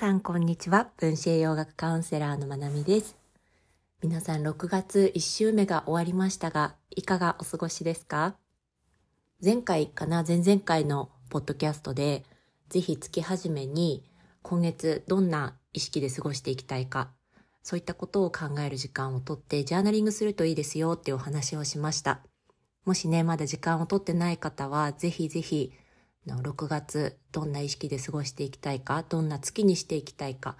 さんこんにちは。分子栄養学カウンセラーのまなみです。皆さん6月1週目が終わりましたが、いかがお過ごしですか？前回かな？前々回のポッドキャストで、ぜひ月始めに今月どんな意識で過ごしていきたいか、そういったことを考える時間をとってジャーナリングするといいですよっていうお話をしました。もしね、まだ時間をとってない方は、ぜひぜひ6月どんな意識で過ごしていきたいかどんな月にしていきたいか。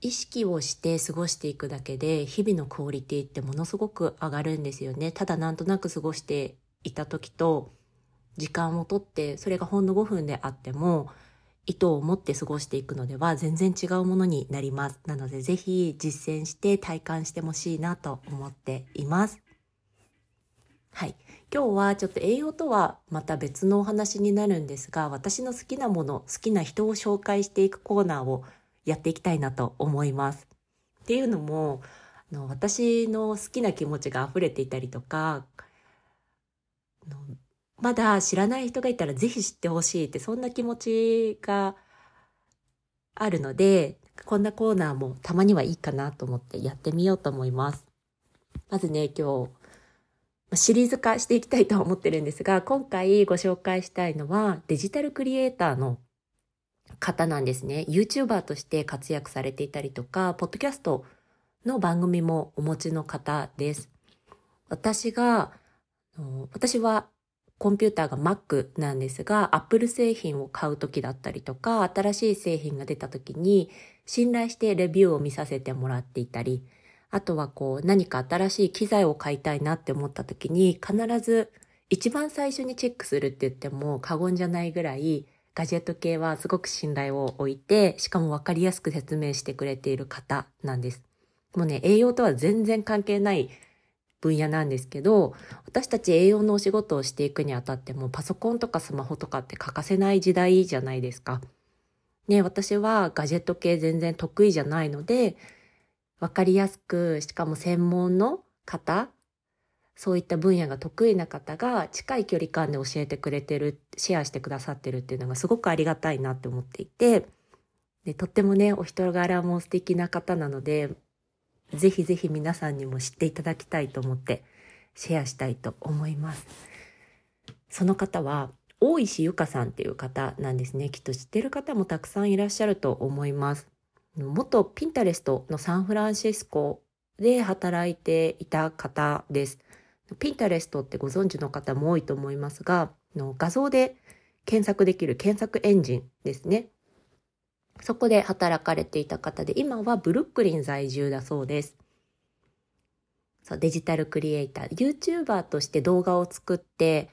意識をして過ごしていくだけで日々のクオリティってものすごく上がるんですよね。ただなんとなく過ごしていた時と時間をとってそれがほんの5分であっても意図を持って過ごしていくのでは全然違うものになります。なのでぜひ実践して体感してほしいなと思っています。はい。今日はちょっと栄養とはまた別のお話になるんですが、私の好きなもの、好きな人を紹介していくコーナーをやっていきたいなと思います。っていうのも、あの私の好きな気持ちが溢れていたりとか、まだ知らない人がいたらぜひ知ってほしいってそんな気持ちがあるので、こんなコーナーもたまにはいいかなと思ってやってみようと思います。まずね、今日シリーズ化していきたいと思ってるんですが、今回ご紹介したいのはデジタルクリエイターの方なんですね。YouTuber として活躍されていたりとか、ポッドキャストの番組もお持ちの方です。私が、私はコンピューターが Mac なんですが、Apple 製品を買う時だったりとか、新しい製品が出た時に信頼してレビューを見させてもらっていたり、あとはこう何か新しい機材を買いたいなって思った時に必ず一番最初にチェックするって言っても過言じゃないぐらいガジェット系はすごく信頼を置いてしかもわかりやすく説明してくれている方なんです。もうね、栄養とは全然関係ない分野なんですけど、私たち栄養のお仕事をしていくにあたってもパソコンとかスマホとかって欠かせない時代じゃないですか。ね、私はガジェット系全然得意じゃないので、わかりやすく、しかも専門の方、そういった分野が得意な方が近い距離感で教えてくれてる、シェアしてくださってるっていうのがすごくありがたいなって思っていて、でとってもね、お人柄も素敵な方なので、ぜひぜひ皆さんにも知っていただきたいと思ってシェアしたいと思います。その方は、大石ゆかさんっていう方なんですね。きっと知ってる方もたくさんいらっしゃると思います。元ピンタレストのサンフランシスコで働いていた方です。ピンタレストってご存知の方も多いと思いますが、画像で検索できる検索エンジンですね。そこで働かれていた方で、今はブルックリン在住だそうです。そうデジタルクリエイター、YouTuber として動画を作って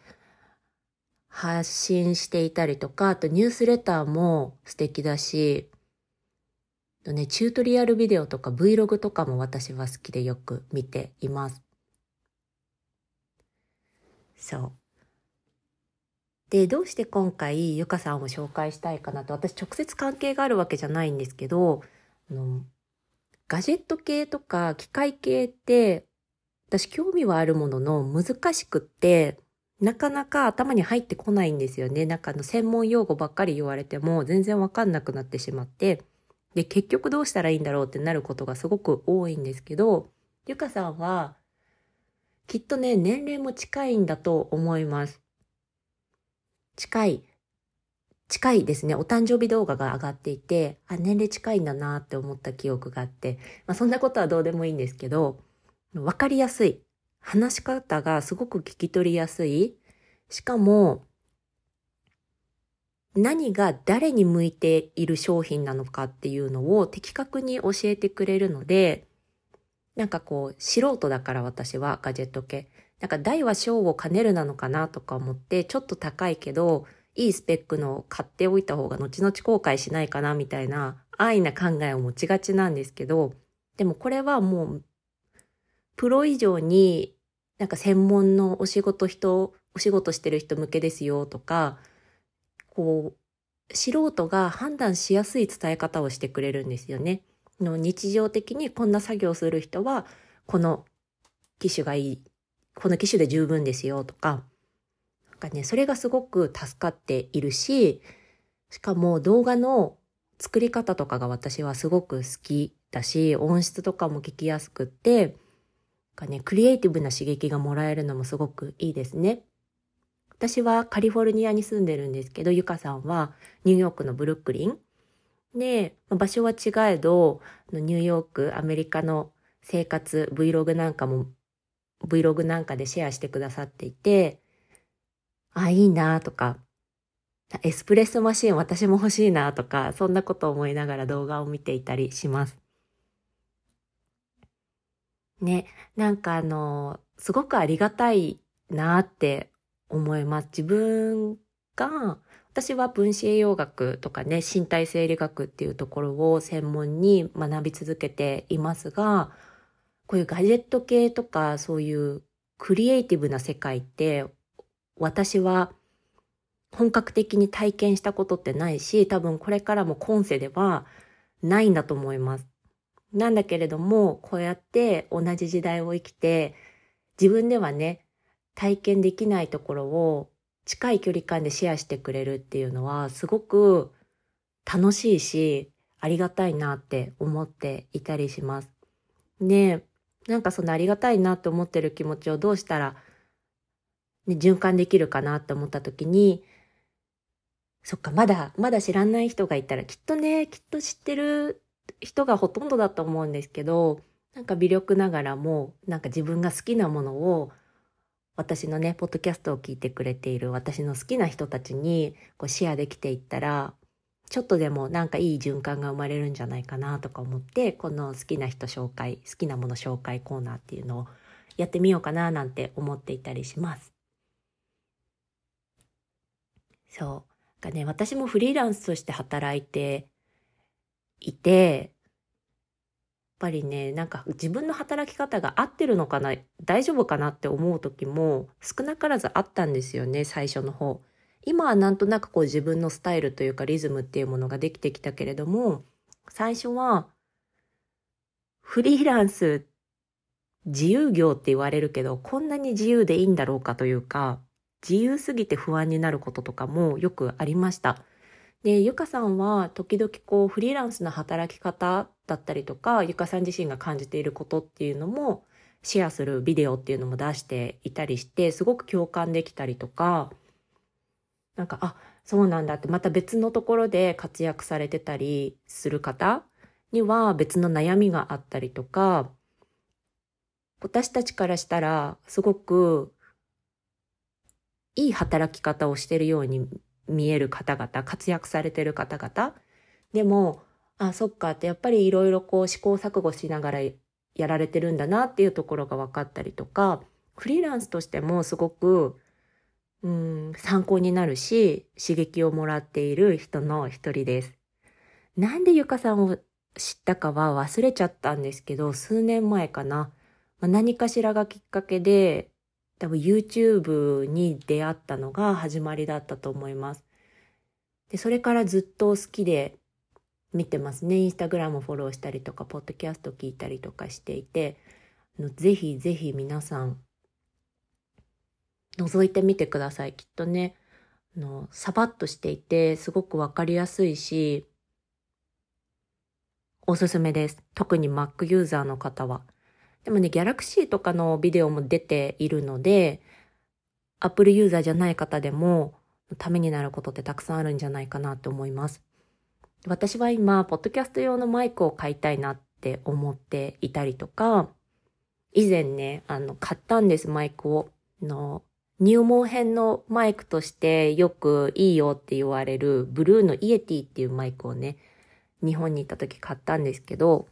発信していたりとか、あとニュースレターも素敵だし、とね、チュートリアルビデオとか Vlog とかも私は好きでよく見ています。そう。で、どうして今回ゆかさんを紹介したいかなと、私直接関係があるわけじゃないんですけど、あのガジェット系とか機械系って、私興味はあるものの難しくって、なかなか頭に入ってこないんですよね。なんかあの専門用語ばっかり言われても全然わかんなくなってしまって、で、結局どうしたらいいんだろうってなることがすごく多いんですけど、ゆかさんは、きっとね、年齢も近いんだと思います。近い。近いですね。お誕生日動画が上がっていて、あ、年齢近いんだなって思った記憶があって、まあそんなことはどうでもいいんですけど、わかりやすい。話し方がすごく聞き取りやすい。しかも、何が誰に向いている商品なのかっていうのを的確に教えてくれるので、なんかこう、素人だから私はガジェット系。なんか大は小を兼ねるなのかなとか思って、ちょっと高いけど、いいスペックの買っておいた方が後々後悔しないかなみたいな安易な考えを持ちがちなんですけど、でもこれはもう、プロ以上になんか専門のお仕事人、お仕事してる人向けですよとか、こう、素人が判断しやすい伝え方をしてくれるんですよね。の日常的にこんな作業する人は、この機種がいい、この機種で十分ですよとか、なんかね、それがすごく助かっているし、しかも動画の作り方とかが私はすごく好きだし、音質とかも聞きやすくって、かね、クリエイティブな刺激がもらえるのもすごくいいですね。私はカリフォルニアに住んでるんですけど、ゆかさんはニューヨークのブルックリン。で、場所は違えど、ニューヨーク、アメリカの生活、Vlog なんかも、Vlog なんかでシェアしてくださっていて、あ、いいなとか、エスプレッソマシン私も欲しいなとか、そんなこと思いながら動画を見ていたりします。ね、なんかあの、すごくありがたいなって思います。自分が、私は分子栄養学とかね、身体生理学っていうところを専門に学び続けていますが、こういうガジェット系とかそういうクリエイティブな世界って私は本格的に体験したことってないし、多分これからも今世ではないんだと思います。なんだけれども、こうやって同じ時代を生きて、自分ではね、体験できないところを近い距離感でシェアしてくれるっていうのは、すごく楽しいし、ありがたいなって思っていたりします。で、なんかそのありがたいなって思ってる気持ちをどうしたら、ね、循環できるかなって思った時に、そっか、まだ、まだ知らない人がいたら、きっとね、きっと知ってる人がほとんどだと思うんですけど、なんか微力ながらも、なんか自分が好きなものを、私のね、ポッドキャストを聞いてくれている私の好きな人たちにこうシェアできていったら、ちょっとでもなんかいい循環が生まれるんじゃないかなとか思って、この好きな人紹介、好きなもの紹介コーナーっていうのをやってみようかななんて思っていたりします。そう。かね、私もフリーランスとして働いていて、ぱりね、なんか自分の働き方が合ってるのかな、大丈夫かなって思う時も少なからずあったんですよね、最初の方。今はなんとなくこう自分のスタイルというかリズムっていうものができてきたけれども、最初はフリーランス自由業って言われるけど、こんなに自由でいいんだろうかというか、自由すぎて不安になることとかもよくありました。で、ゆかさんは時々こうフリーランスの働き方だったりとか、ゆかさん自身が感じていることっていうのもシェアするビデオっていうのも出していたりして、すごく共感できたりとか、なんか、あ、そうなんだって、また別のところで活躍されてたりする方には別の悩みがあったりとか、私たちからしたらすごくいい働き方をしてるように見える方々、活躍されてる方々。でも、あ、そっかってやっぱりいろいろこう試行錯誤しながらやられてるんだなっていうところが分かったりとか、フリーランスとしてもすごく、うん、参考になるし、刺激をもらっている人の一人です。なんでゆかさんを知ったかは忘れちゃったんですけど、数年前かな。まあ、何かしらがきっかけで、多分 YouTube に出会ったのが始まりだったと思います。で、それからずっと好きで見てますね。インスタグラムフォローしたりとか、ポッドキャスト聞いたりとかしていて、ぜひぜひ皆さん、覗いてみてください。きっとね、の、サバッとしていて、すごくわかりやすいし、おすすめです。特に Mac ユーザーの方は。でもね、ギャラクシーとかのビデオも出ているので、Apple ユーザーじゃない方でも、ためになることってたくさんあるんじゃないかなと思います。私は今、ポッドキャスト用のマイクを買いたいなって思っていたりとか、以前ね、あの、買ったんです、マイクを。の、入門編のマイクとしてよくいいよって言われる、ブルーのイエティっていうマイクをね、日本に行った時買ったんですけど、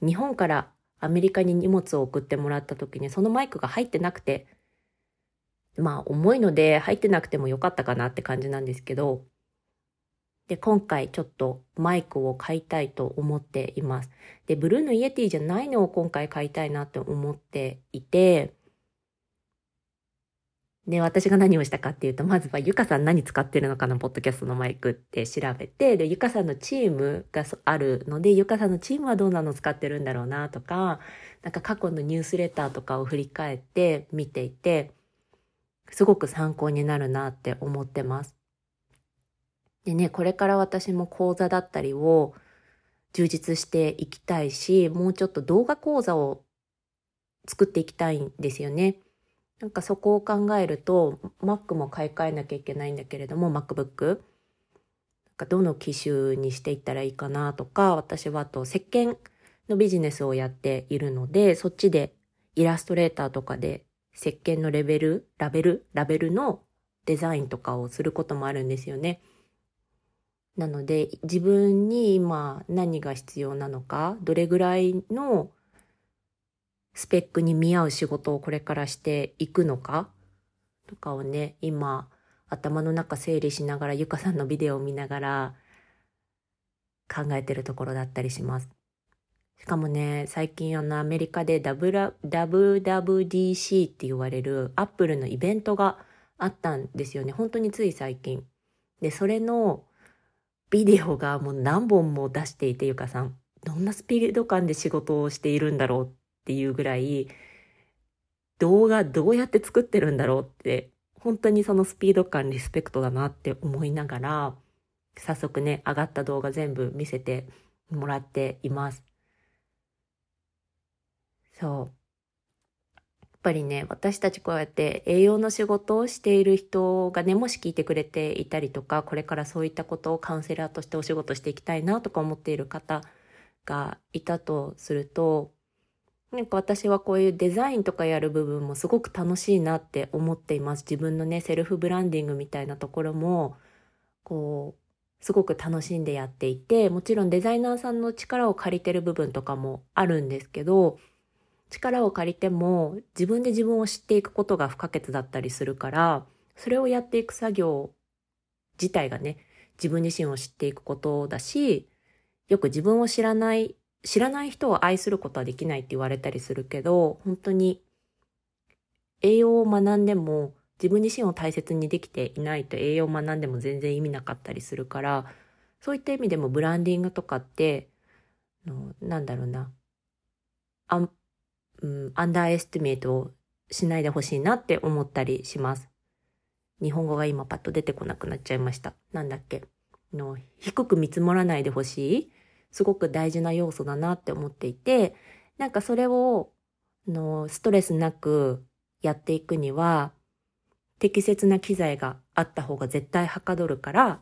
日本からアメリカに荷物を送ってもらった時にそのマイクが入ってなくて、まあ重いので入ってなくてもよかったかなって感じなんですけど、で、今回ちょっとマイクを買いたいと思っています。で、ブルーのイエティじゃないのを今回買いたいなって思っていて、で、私が何をしたかっていうと、まずはゆかさん何使ってるのかな、ポッドキャストのマイクって調べて、で、ゆかさんのチームがあるので、ゆかさんのチームはどんなの使ってるんだろうなとか、なんか過去のニュースレターとかを振り返って見ていて、すごく参考になるなって思ってます。でね、これから私も講座だったりを充実していきたいし、もうちょっと動画講座を作っていきたいんですよね。なんかそこを考えると、Mac も買い替えなきゃいけないんだけれども、MacBook。なんかどの機種にしていったらいいかなとか、私はあと石鹸のビジネスをやっているので、そっちでイラストレーターとかで石鹸のレベル、ラベル、ラベルのデザインとかをすることもあるんですよね。なので自分に今何が必要なのか、どれぐらいのスペックに見合う仕事をこれからしていくのかとかをね、今頭の中整理しながらゆかさんのビデオを見ながら考えてるところだったりします。しかもね、最近あのアメリカで WWDC って言われるアップルのイベントがあったんですよね。本当につい最近。で、それのビデオがもう何本も出していて、ゆかさん。どんなスピード感で仕事をしているんだろうっていうぐらい、動画どうやって作ってるんだろうって、本当にそのスピード感リスペクトだなって思いながら、早速ね、上がった動画全部見せてもらっています。そう。っぱりね、私たちこうやって栄養の仕事をしている人がね、もし聞いてくれていたりとか、これからそういったことをカウンセラーとしてお仕事していきたいなとか思っている方がいたとすると、なんか私はこういうデザインとかやる部分もすごく楽しいなって思っています。自分のね、セルフブランディングみたいなところも、こう、すごく楽しんでやっていて、もちろんデザイナーさんの力を借りてる部分とかもあるんですけど、力を借りても自分で自分を知っていくことが不可欠だったりするから、それをやっていく作業自体がね、自分自身を知っていくことだし、よく自分を知らない、知らない人を愛することはできないって言われたりするけど、本当に栄養を学んでも自分自身を大切にできていないと栄養を学んでも全然意味なかったりするから、そういった意味でもブランディングとかって、なんだろうな、あうん、 underestimate をしないでほしいなって思ったりします。日本語が今パッと出てこなくなっちゃいました。なんだっけの低く見積もらないでほしいすごく大事な要素だなって思っていて、なんかそれをのストレスなくやっていくには、適切な機材があった方が絶対はかどるから、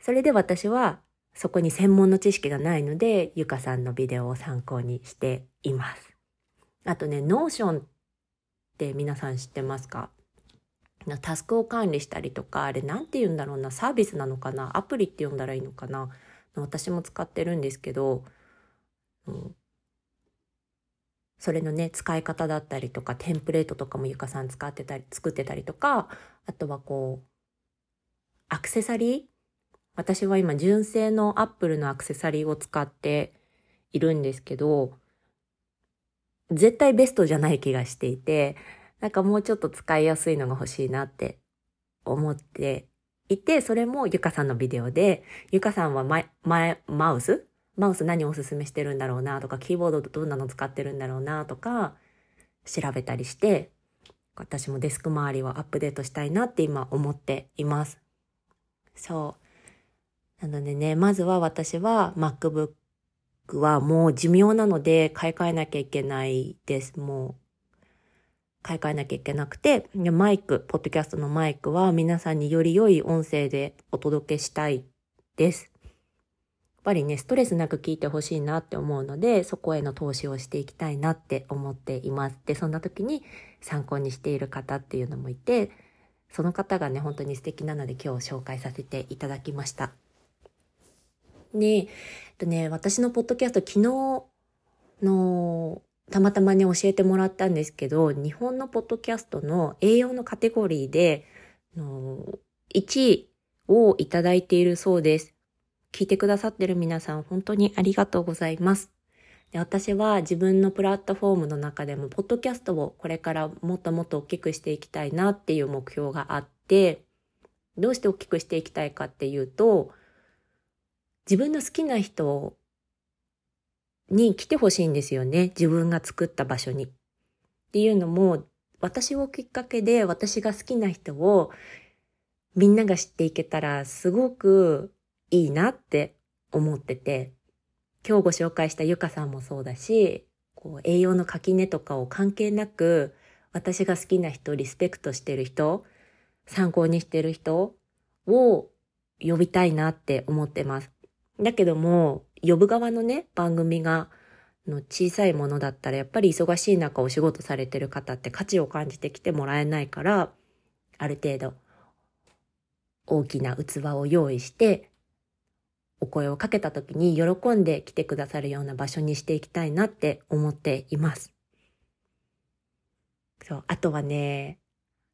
それで私はそこに専門の知識がないので、ゆかさんのビデオを参考にしています。あとね、 Notion って皆さん知ってますか？タスクを管理したりとか、あれなんて言うんだろうな、サービスなのかな、アプリって呼んだらいいのかな？私も使ってるんですけど、うん、それのね、使い方だったりとか、テンプレートとかもゆかさん使ってたり、作ってたりとか、あとはこう、アクセサリー？私は今純正のアップルのアクセサリーを使っているんですけど、絶対ベストじゃない気がしていて、なんかもうちょっと使いやすいのが欲しいなって思っていて、それもゆかさんのビデオで、ゆかさんはママウス？マウス何をおすすめしてるんだろうな？とか、キーボードどんなの使ってるんだろうな？とか、調べたりして、私もデスク周りをアップデートしたいなって今思っています。そう。なのでね、まずは私は MacBook はもう寿命なので買い替えなきゃいけないです。もう買い替えなきゃいけなくて、マイク、ポッドキャストのマイクは皆さんにより良い音声でお届けしたいです。やっぱりね、ストレスなく聞いてほしいなって思うので、そこへの投資をしていきたいなって思っています。で、そんな時に参考にしている方っていうのもいて、その方がね、本当に素敵なので今日紹介させていただきました。で、えっとね、私のポッドキャスト昨日のたまたまね教えてもらったんですけど、日本のポッドキャストの栄養のカテゴリーで、の1位をいただいているそうです。聞いてくださってる皆さん本当にありがとうございます。で私は自分のプラットフォームの中でも、ポッドキャストをこれからもっともっと大きくしていきたいなっていう目標があって、どうして大きくしていきたいかっていうと、自分の好きな人に来てほしいんですよね。自分が作った場所に。っていうのも、私をきっかけで私が好きな人をみんなが知っていけたらすごくいいなって思ってて、今日ご紹介したゆかさんもそうだし、こう栄養の垣根とかを関係なく、私が好きな人、リスペクトしてる人、参考にしてる人を呼びたいなって思ってます。だけども、呼ぶ側のね、番組が、の小さいものだったら、やっぱり忙しい中お仕事されてる方って価値を感じてきてもらえないから、ある程度、大きな器を用意して、お声をかけた時に喜んで来てくださるような場所にしていきたいなって思っています。そう、あとはね、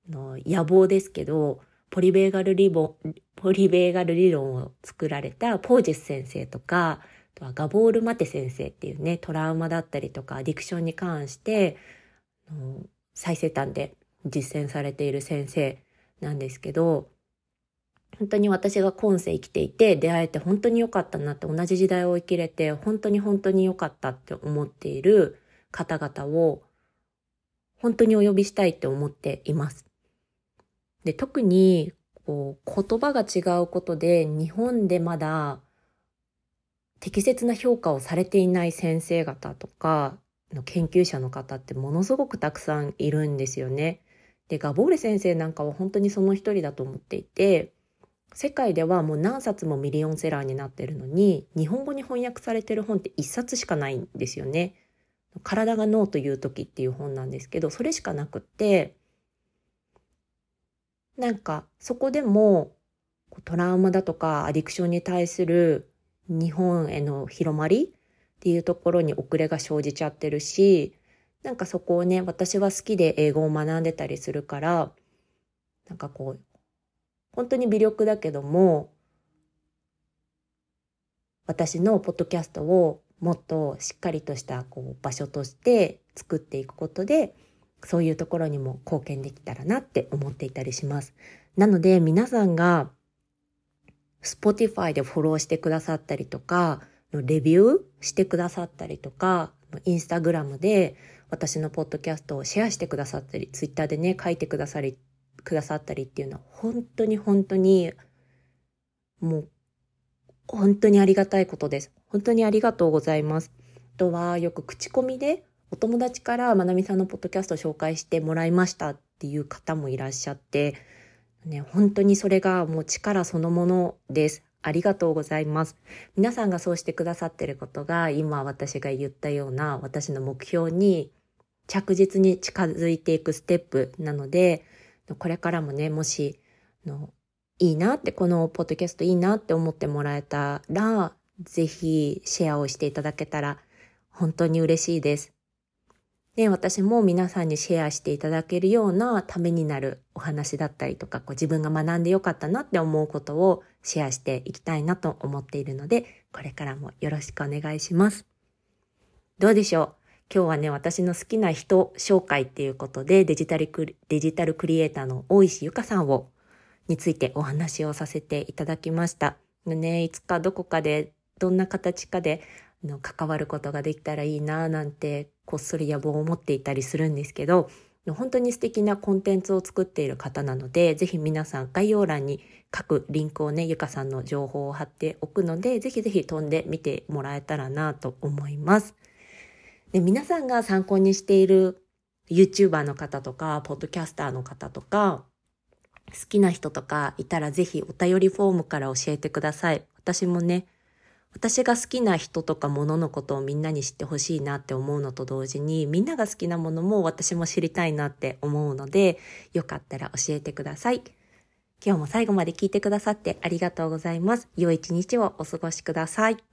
の野望ですけど、ポリベーガルリボン、ポリベーガル理論を作られたポージス先生とか、あとはガボール・マテ先生っていうね、トラウマだったりとかアディクションに関して、最先端で実践されている先生なんですけど、本当に私が今世生きていて出会えて本当に良かったなって同じ時代を生きれて本当に本当に良かったって思っている方々を本当にお呼びしたいって思っています。で、特にこう言葉が違うことで日本でまだ適切な評価をされていない先生方とかの研究者の方ってものすごくたくさんいるんですよね。で、ガボーレ先生なんかは本当にその一人だと思っていて、世界ではもう何冊もミリオンセラーになってるのに、日本語に翻訳されてる本って一冊しかないんですよね。体が脳という時っていう本なんですけど、それしかなくって、なんかそこでもトラウマだとかアディクションに対する日本への広まりっていうところに遅れが生じちゃってるし、なんかそこをね、私は好きで英語を学んでたりするから、なんかこう、本当に微力だけども、私のポッドキャストをもっとしっかりとしたこう場所として作っていくことで、そういうところにも貢献できたらなって思っていたりします。なので皆さんが Spotify でフォローしてくださったりとか、レビューしてくださったりとか、インスタグラムで私のポッドキャストをシェアしてくださったり、ツイッターでね、書いてくださり、くださったりっていうのは本当に本当にもう本当にありがたいことです。本当にありがとうございます。あとはよく口コミでお友達からまなみさんのポッドキャスト紹介してもらいましたっていう方もいらっしゃって、ね、本当にそれがもう力そのものです。ありがとうございます。皆さんがそうしてくださってることが今私が言ったような私の目標に着実に近づいていくステップなので、これからもね、もし、のいいなって、このポッドキャストいいなって思ってもらえたら、ぜひシェアをしていただけたら本当に嬉しいです。で、私も皆さんにシェアしていただけるようなためになるお話だったりとか、こう自分が学んでよかったなって思うことをシェアしていきたいなと思っているので、これからもよろしくお願いします。どうでしょう？今日はね、私の好きな人紹介っていうことで、デジタルクデジタルクリエイターの大石ゆかさんを、についてお話をさせていただきました。ね、いつかどこかで、どんな形かであの関わることができたらいいななんてこっそり野望を持っていたりするんですけど本当に素敵なコンテンツを作っている方なのでぜひ皆さん概要欄に各リンクをねゆかさんの情報を貼っておくのでぜひぜひ飛んでみてもらえたらなと思います。で皆さんが参考にしている YouTuber の方とかポッドキャスターの方とか好きな人とかいたらぜひお便りフォームから教えてください。私もね私が好きな人とかもののことをみんなに知ってほしいなって思うのと同時に、みんなが好きなものも私も知りたいなって思うので、よかったら教えてください。今日も最後まで聞いてくださってありがとうございます。良い一日をお過ごしください。